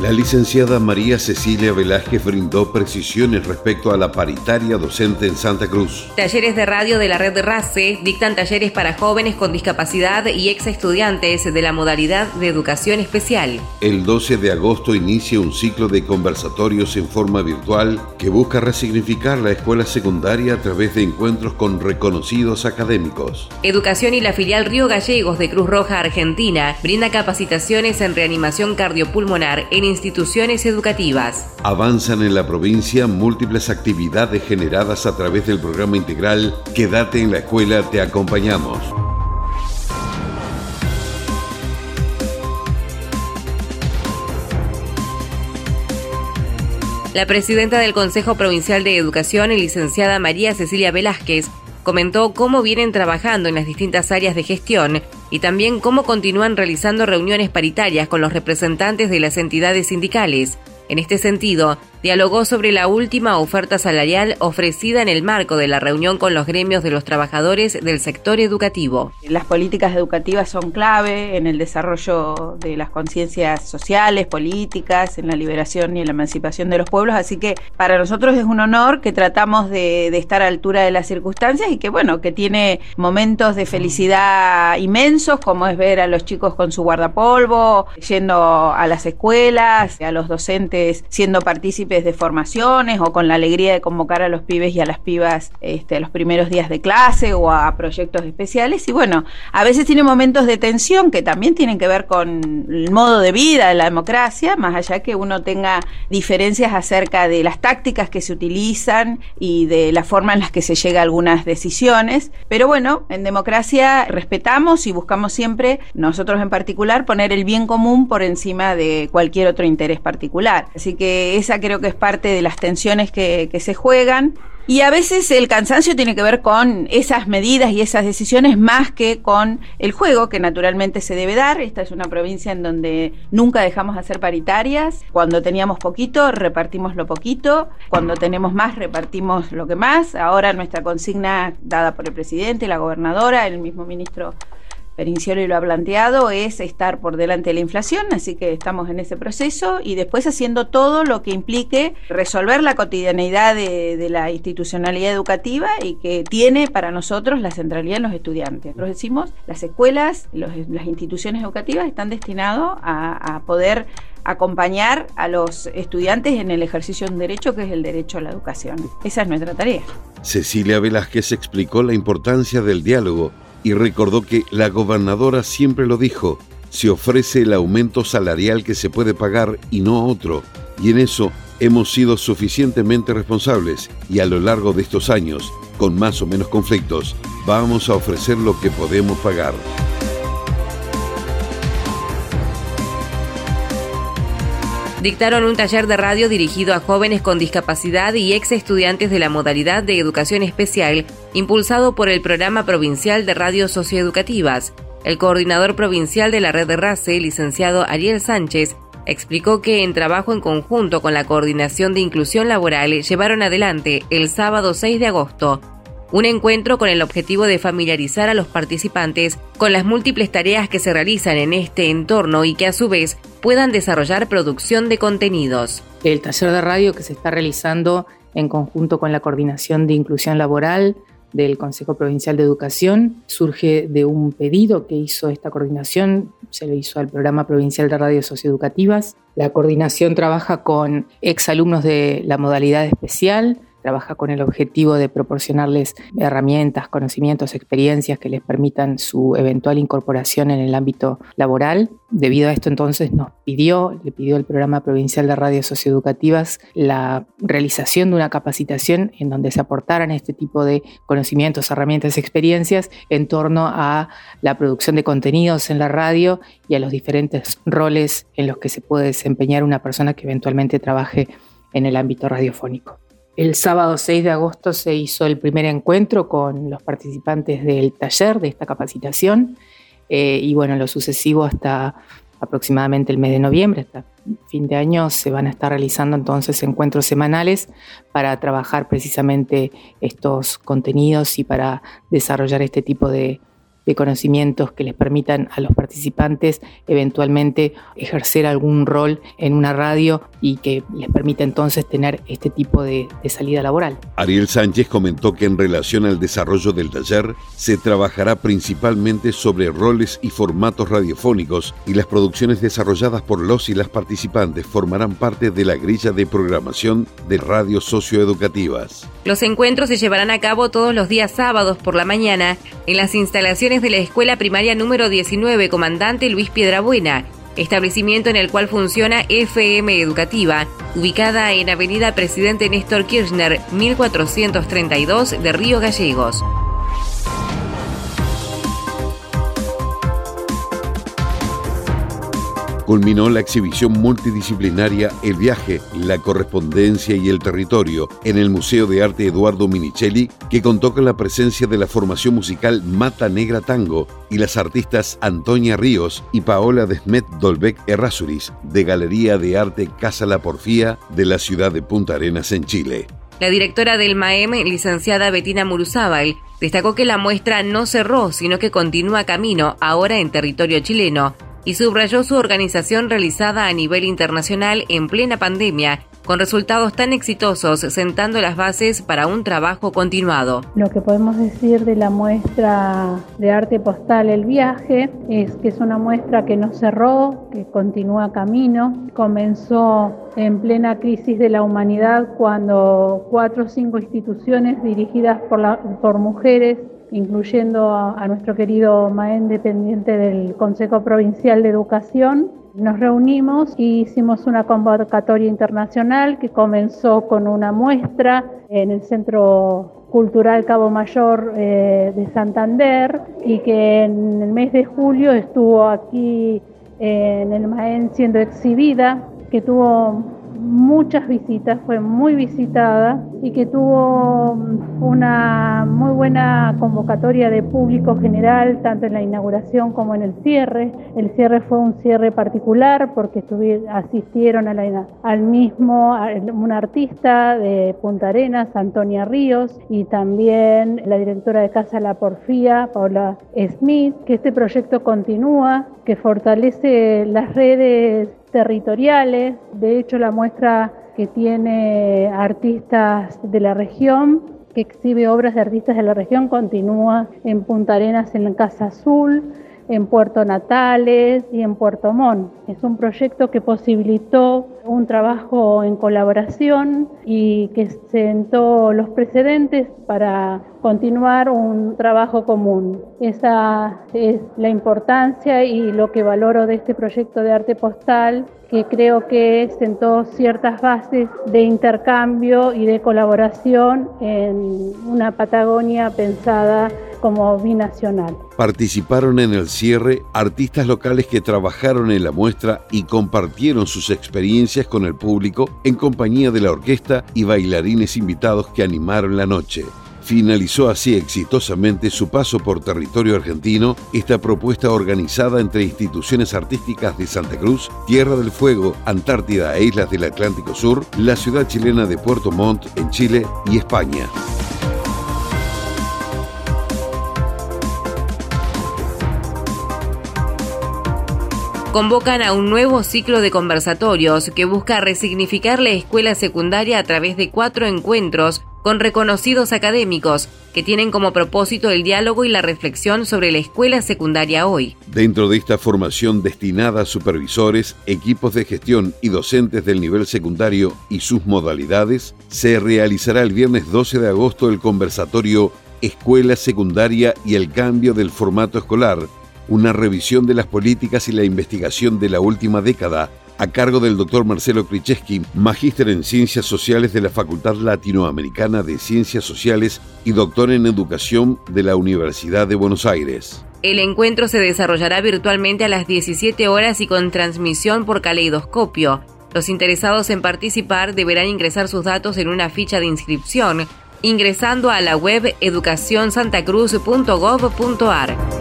La licenciada María Cecilia Velázquez brindó precisiones respecto a la paritaria docente en Santa Cruz. Talleres de radio de la red de RACE dictan talleres para jóvenes con discapacidad y ex estudiantes de la modalidad de educación especial. El 12 de agosto inicia un ciclo de conversatorios en forma virtual que busca resignificar la escuela secundaria a través de encuentros con reconocidos académicos. Educación y la filial Río Gallegos de Cruz Roja Argentina brinda capacitaciones en reanimación cardiopulmonar en instituciones educativas. Avanzan en la provincia múltiples actividades generadas a través del programa integral Quédate en la escuela, te acompañamos. La presidenta del Consejo Provincial de Educación, licenciada María Cecilia Velázquez, comentó cómo vienen trabajando en las distintas áreas de gestión y también cómo continúan realizando reuniones paritarias con los representantes de las entidades sindicales. En este sentido, dialogó sobre la última oferta salarial ofrecida en el marco de la reunión con los gremios de los trabajadores del sector educativo. Las políticas educativas son clave en el desarrollo de las conciencias sociales, políticas, en la liberación y en la emancipación de los pueblos, así que para nosotros es un honor que tratamos de, estar a altura de las circunstancias y que bueno, que tiene momentos de felicidad inmensos, como es ver a los chicos con su guardapolvo, yendo a las escuelas, a los docentes siendo partícipes de formaciones o con la alegría de convocar a los pibes y a las pibas este, los primeros días de clase o a proyectos especiales. Y bueno, a veces tiene momentos de tensión que también tienen que ver con el modo de vida de la democracia, más allá que uno tenga diferencias acerca de las tácticas que se utilizan y de la forma en la que se llega a algunas decisiones. Pero bueno, en democracia respetamos y buscamos siempre, nosotros en particular, poner el bien común por encima de cualquier otro interés particular. Así que esa creo que es parte de las tensiones que, se juegan. Y a veces el cansancio tiene que ver con esas medidas y esas decisiones más que con el juego que naturalmente se debe dar. Esta es una provincia en donde nunca dejamos de hacer paritarias. Cuando teníamos poquito, repartimos lo poquito. Cuando tenemos más, repartimos lo que más. Ahora nuestra consigna dada por el presidente, la gobernadora, el mismo ministro Perincioli lo ha planteado, es estar por delante de la inflación, así que estamos en ese proceso y después haciendo todo lo que implique resolver la cotidianeidad de, la institucionalidad educativa y que tiene para nosotros la centralidad en los estudiantes. Nosotros decimos, las escuelas, las instituciones educativas están destinados a, a poder acompañar a los estudiantes en el ejercicio de un derecho que es el derecho a la educación. Esa es nuestra tarea. Cecilia Velázquez explicó la importancia del diálogo y recordó que la gobernadora siempre lo dijo, se ofrece el aumento salarial que se puede pagar y no otro, y en eso hemos sido suficientemente responsables y a lo largo de estos años, con más o menos conflictos, vamos a ofrecer lo que podemos pagar. dictaron un taller de radio dirigido a jóvenes con discapacidad y ex estudiantes de la modalidad de educación especial, impulsado por el Programa Provincial de Radios Socioeducativas. El coordinador provincial de la red de RACE, licenciado Ariel Sánchez, explicó que en trabajo en conjunto con la Coordinación de Inclusión Laboral llevaron adelante el sábado 6 de agosto un encuentro con el objetivo de familiarizar a los participantes con las múltiples tareas que se realizan en este entorno y que a su vez puedan desarrollar producción de contenidos. El taller de radio que se está realizando en conjunto con la Coordinación de Inclusión Laboral del Consejo Provincial de Educación surge de un pedido que hizo esta coordinación, se lo hizo al Programa Provincial de Radios Socioeducativas. La coordinación trabaja con exalumnos de la modalidad especial, trabaja con el objetivo de proporcionarles herramientas, conocimientos, experiencias que les permitan su eventual incorporación en el ámbito laboral. Debido a esto entonces nos pidió, le pidió el programa provincial de radios socioeducativas la realización de una capacitación en donde se aportaran este tipo de conocimientos, herramientas, experiencias en torno a la producción de contenidos en la radio y a los diferentes roles en los que se puede desempeñar una persona que eventualmente trabaje en el ámbito radiofónico. El sábado 6 de agosto se hizo el primer encuentro con los participantes del taller de esta capacitación eh, y bueno, lo sucesivo hasta aproximadamente el mes de noviembre, hasta fin de año, se van a estar realizando entonces encuentros semanales para trabajar precisamente estos contenidos y para desarrollar este tipo de, conocimientos que les permitan a los participantes eventualmente ejercer algún rol en una radio y que les permita entonces tener este tipo de, de, salida laboral. Ariel Sánchez comentó que en relación al desarrollo del taller se trabajará principalmente sobre roles y formatos radiofónicos y las producciones desarrolladas por los y las participantes formarán parte de la grilla de programación de radios socioeducativas. Los encuentros se llevarán a cabo todos los días sábados por la mañana en las instalaciones de la Escuela Primaria número 19 Comandante Luis Piedrabuena, establecimiento en el cual funciona FM Educativa, ubicada en Avenida Presidente Néstor Kirchner, 1432 de Río Gallegos. Culminó la exhibición multidisciplinaria El viaje, la correspondencia y el territorio en el Museo de Arte Eduardo Minichelli, que contó con la presencia de la formación musical Mata Negra Tango y las artistas Antonia Ríos y Paola Desmet Dolbeck Errázuriz, de Galería de Arte Casa La Porfía de la ciudad de Punta Arenas en Chile. La directora del MAEM, licenciada Betina Muruzábal, destacó que la muestra no cerró, sino que continúa camino, ahora en territorio chileno, y subrayó su organización realizada a nivel internacional en plena pandemia con resultados tan exitosos, sentando las bases para un trabajo continuado. Lo que podemos decir de la muestra de arte postal El viaje es que es una muestra que no cerró, que continúa camino. Comenzó en plena crisis de la humanidad cuando cuatro o cinco instituciones dirigidas por, mujeres incluyendo a, nuestro querido MAEN dependiente del Consejo Provincial de Educación. Nos reunimos y hicimos una convocatoria internacional que comenzó con una muestra en el Centro Cultural Cabo Mayor eh, de Santander y que en el mes de julio estuvo aquí en el MAEN siendo exhibida, que tuvo muchas visitas, fue muy visitada y que tuvo una muy buena convocatoria de público general, tanto en la inauguración como en el cierre. El cierre fue un cierre particular porque asistieron al mismo un artista de Punta Arenas, Antonia Ríos, y también la directora de Casa La Porfía, Paula Smith, que este proyecto continúa, que fortalece las redes territoriales. De hecho, la muestra que tiene artistas de la región, que exhibe obras de artistas de la región, continúa en Punta Arenas en la Casa Azul, en Puerto Natales y en Puerto Montt. Es un proyecto que posibilitó un trabajo en colaboración y que sentó los precedentes para continuar un trabajo común. Esa es la importancia y lo que valoro de este proyecto de arte postal que creo que sentó ciertas bases de intercambio y de colaboración en una Patagonia pensada como binacional. Participaron en el cierre artistas locales que trabajaron en la muestra y compartieron sus experiencias con el público en compañía de la orquesta y bailarines invitados que animaron la noche finalizó así exitosamente su paso por territorio argentino esta propuesta organizada entre instituciones artísticas de Santa Cruz, Tierra del Fuego, Antártida e Islas del Atlántico Sur, la ciudad chilena de Puerto Montt en Chile y España. Convocan a un nuevo ciclo de conversatorios que busca resignificar la escuela secundaria a través de cuatro encuentros con reconocidos académicos que tienen como propósito el diálogo y la reflexión sobre la escuela secundaria hoy. Dentro de esta formación destinada a supervisores, equipos de gestión y docentes del nivel secundario y sus modalidades, se realizará el viernes 12 de agosto el conversatorio Escuela Secundaria y el cambio del formato escolar, una revisión de las políticas y la investigación de la última década a cargo del doctor Marcelo Kricheski, magíster en Ciencias Sociales de la Facultad Latinoamericana de Ciencias Sociales y doctor en Educación de la Universidad de Buenos Aires. El encuentro se desarrollará virtualmente a las 17 horas y con transmisión por caleidoscopio. Los interesados en participar deberán ingresar sus datos en una ficha de inscripción ingresando a la web educacionsantacruz.gov.ar.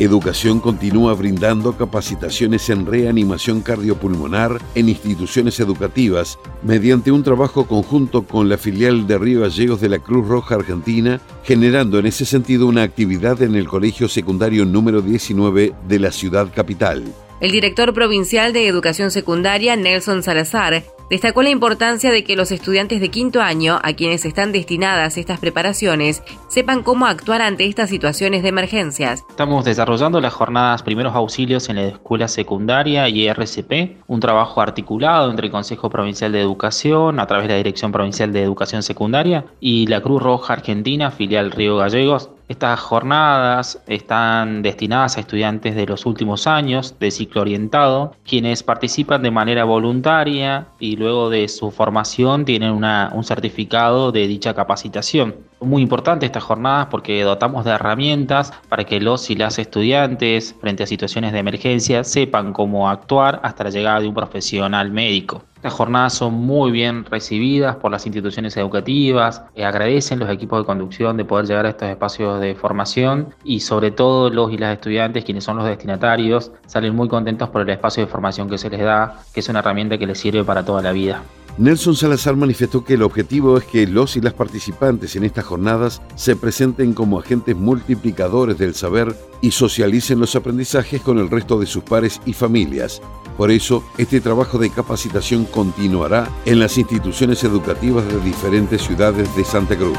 Educación continúa brindando capacitaciones en reanimación cardiopulmonar en instituciones educativas mediante un trabajo conjunto con la filial de Río Gallegos de la Cruz Roja Argentina, generando en ese sentido una actividad en el Colegio Secundario número 19 de la ciudad capital. El director provincial de Educación Secundaria, Nelson Salazar, destacó la importancia de que los estudiantes de quinto año, a quienes están destinadas estas preparaciones, sepan cómo actuar ante estas situaciones de emergencias. Estamos desarrollando las jornadas primeros auxilios en la escuela secundaria y RCP, un trabajo articulado entre el Consejo Provincial de Educación, a través de la Dirección Provincial de Educación Secundaria, y la Cruz Roja Argentina, filial Río Gallegos, estas jornadas están destinadas a estudiantes de los últimos años de ciclo orientado, quienes participan de manera voluntaria y luego de su formación tienen un certificado de dicha capacitación. Muy importante estas jornadas porque dotamos de herramientas para que los y las estudiantes frente a situaciones de emergencia sepan cómo actuar hasta la llegada de un profesional médico. Estas jornadas son muy bien recibidas por las instituciones educativas, eh, agradecen los equipos de conducción de poder llegar a estos espacios de formación y sobre todo los y las estudiantes, quienes son los destinatarios, salen muy contentos por el espacio de formación que se les da, que es una herramienta que les sirve para toda la vida. Nelson Salazar manifestó que el objetivo es que los y las participantes en estas jornadas se presenten como agentes multiplicadores del saber y socialicen los aprendizajes con el resto de sus pares y familias. Por eso, este trabajo de capacitación continuará en las instituciones educativas de diferentes ciudades de Santa Cruz.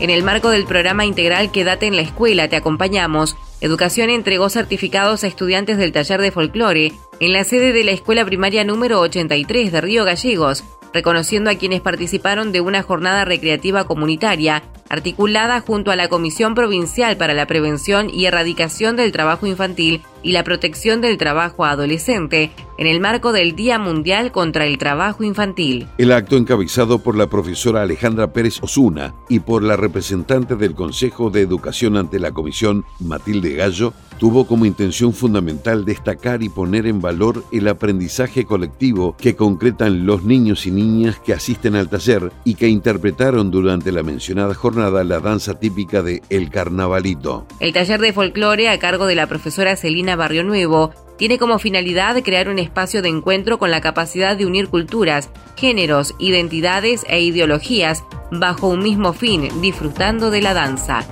En el marco del programa integral Quédate en la escuela, te acompañamos Educación entregó certificados a estudiantes del taller de folclore en la sede de la escuela primaria número 83 de Río Gallegos, reconociendo a quienes participaron de una jornada recreativa comunitaria articulada junto a la Comisión Provincial para la Prevención y Erradicación del Trabajo Infantil y la Protección del Trabajo Adolescente en el marco del Día Mundial contra el Trabajo Infantil. El acto encabezado por la profesora Alejandra Pérez Osuna y por la representante del Consejo de Educación ante la Comisión, Matilde Gallo, tuvo como intención fundamental destacar y poner en valor el aprendizaje colectivo que concretan los niños y niñas que asisten al taller y que interpretaron durante la mencionada jornada la danza típica de El Carnavalito. El taller de folclore a cargo de la profesora Celina Barrio Nuevo tiene como finalidad crear un espacio de encuentro con la capacidad de unir culturas, géneros, identidades e ideologías bajo un mismo fin, disfrutando de la danza.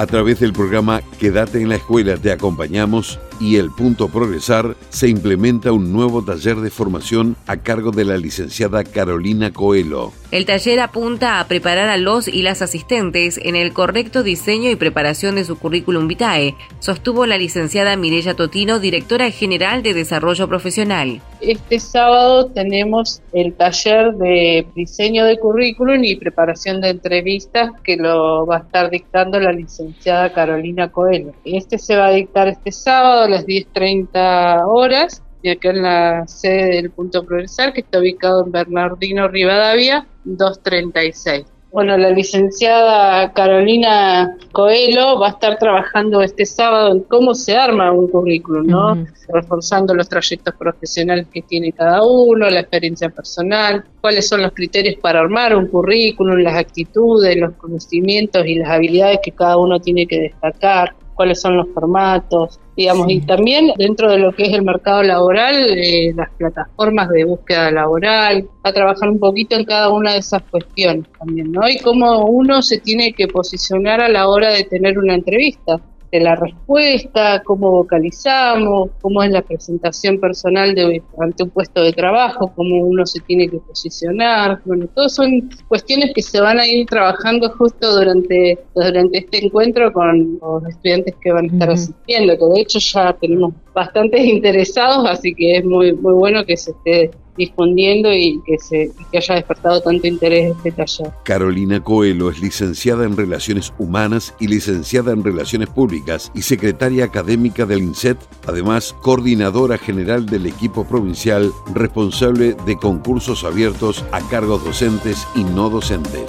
A través del programa Quédate en la escuela te acompañamos y el punto progresar se implementa un nuevo taller de formación a cargo de la licenciada Carolina Coelho. El taller apunta a preparar a los y las asistentes en el correcto diseño y preparación de su currículum vitae, sostuvo la licenciada Mirella Totino, directora general de Desarrollo Profesional. Este sábado tenemos el taller de diseño de currículum y preparación de entrevistas que lo va a estar dictando la licenciada Carolina Coelho. Este se va a dictar este sábado las 10.30 horas y acá en la sede del Punto Progresar, que está ubicado en Bernardino Rivadavia, 236. Bueno, la licenciada Carolina Coelho va a estar trabajando este sábado en cómo se arma un currículum, ¿no? Reforzando los trayectos profesionales que tiene cada uno, la experiencia personal, cuáles son los criterios para armar un currículum, las actitudes, los conocimientos y las habilidades que cada uno tiene que destacar, cuáles son los formatos, digamos, y también dentro de lo que es el mercado laboral, eh, las plataformas de búsqueda laboral, a trabajar un poquito en cada una de esas cuestiones también, ¿no? Y cómo uno se tiene que posicionar a la hora de tener una entrevista de la respuesta, cómo vocalizamos, cómo es la presentación personal de, ante un puesto de trabajo, cómo uno se tiene que posicionar. Bueno, todas son cuestiones que se van a ir trabajando justo durante, durante este encuentro con los estudiantes que van a estar asistiendo, que de hecho ya tenemos bastantes interesados, así que es muy, muy bueno que se esté y que, se, haya despertado tanto interés este taller. Carolina Coelho es licenciada en Relaciones Humanas y licenciada en Relaciones Públicas y secretaria académica del INSET, además coordinadora general del equipo provincial responsable de concursos abiertos a cargos docentes y no docentes.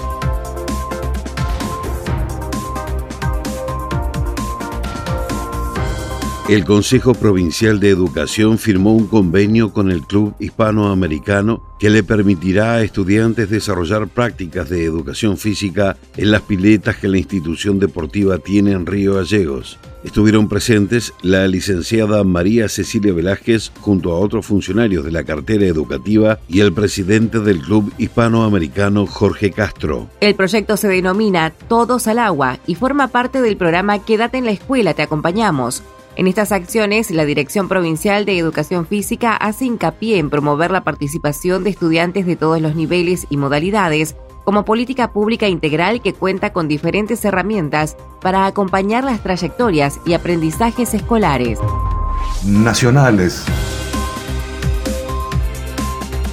El Consejo Provincial de Educación firmó un convenio con el Club Hispanoamericano que le permitirá a estudiantes desarrollar prácticas de educación física en las piletas que la institución deportiva tiene en Río Gallegos. Estuvieron presentes la licenciada María Cecilia Velázquez junto a otros funcionarios de la cartera educativa y el presidente del Club Hispanoamericano Jorge Castro. El proyecto se denomina Todos al Agua y forma parte del programa Quédate en la escuela, te acompañamos en estas acciones, la Dirección Provincial de Educación Física hace hincapié en promover la participación de estudiantes de todos los niveles y modalidades como política pública integral que cuenta con diferentes herramientas para acompañar las trayectorias y aprendizajes escolares. Nacionales.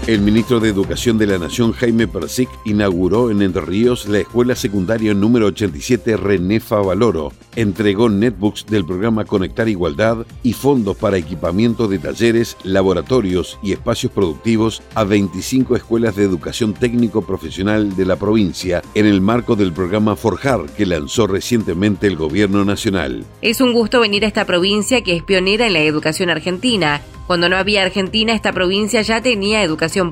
El ministro de Educación de la Nación, Jaime Persic, inauguró en Entre Ríos la escuela secundaria número 87 René Valoro. Entregó netbooks del programa Conectar Igualdad y fondos para equipamiento de talleres, laboratorios y espacios productivos a 25 escuelas de educación técnico profesional de la provincia en el marco del programa Forjar que lanzó recientemente el gobierno nacional. Es un gusto venir a esta provincia que es pionera en la educación argentina cuando no había Argentina, esta provincia ya tenía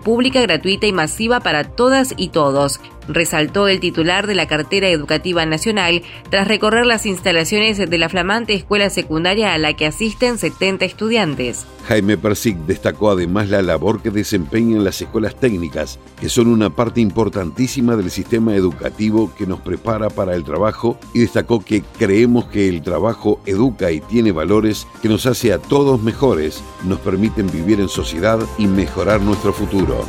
pública gratuita y masiva para todas y todos resaltó el titular de la cartera educativa nacional tras recorrer las instalaciones de la flamante escuela secundaria a la que asisten 70 estudiantes. Jaime Persic destacó además la labor que desempeñan las escuelas técnicas, que son una parte importantísima del sistema educativo que nos prepara para el trabajo y destacó que creemos que el trabajo educa y tiene valores que nos hace a todos mejores, nos permiten vivir en sociedad y mejorar nuestro futuro.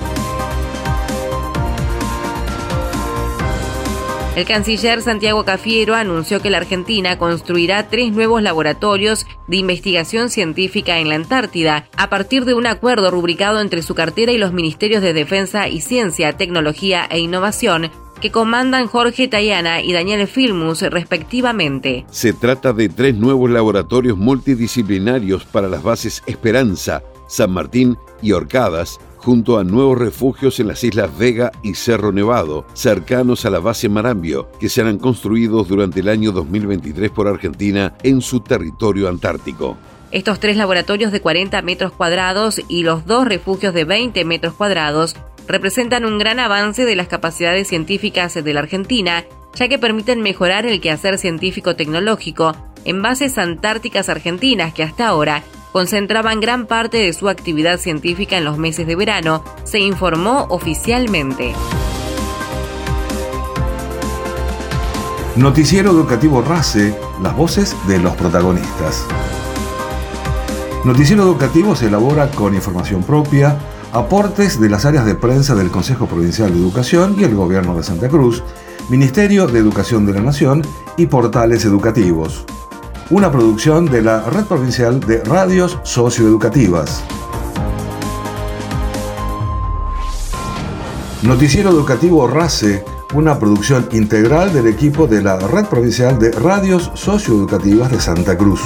El canciller Santiago Cafiero anunció que la Argentina construirá tres nuevos laboratorios de investigación científica en la Antártida, a partir de un acuerdo rubricado entre su cartera y los ministerios de Defensa y Ciencia, Tecnología e Innovación, que comandan Jorge Tayana y Daniel Filmus respectivamente. Se trata de tres nuevos laboratorios multidisciplinarios para las bases Esperanza, San Martín y Orcadas, junto a nuevos refugios en las islas Vega y Cerro Nevado, cercanos a la base Marambio, que serán construidos durante el año 2023 por Argentina en su territorio antártico. Estos tres laboratorios de 40 metros cuadrados y los dos refugios de 20 metros cuadrados representan un gran avance de las capacidades científicas de la Argentina, ya que permiten mejorar el quehacer científico-tecnológico en bases antárticas argentinas que hasta ahora concentraban gran parte de su actividad científica en los meses de verano, se informó oficialmente. Noticiero Educativo RACE, las voces de los protagonistas. Noticiero Educativo se elabora con información propia, aportes de las áreas de prensa del Consejo Provincial de Educación y el Gobierno de Santa Cruz, Ministerio de Educación de la Nación y portales educativos una producción de la Red Provincial de Radios Socioeducativas. Noticiero Educativo RACE, una producción integral del equipo de la Red Provincial de Radios Socioeducativas de Santa Cruz.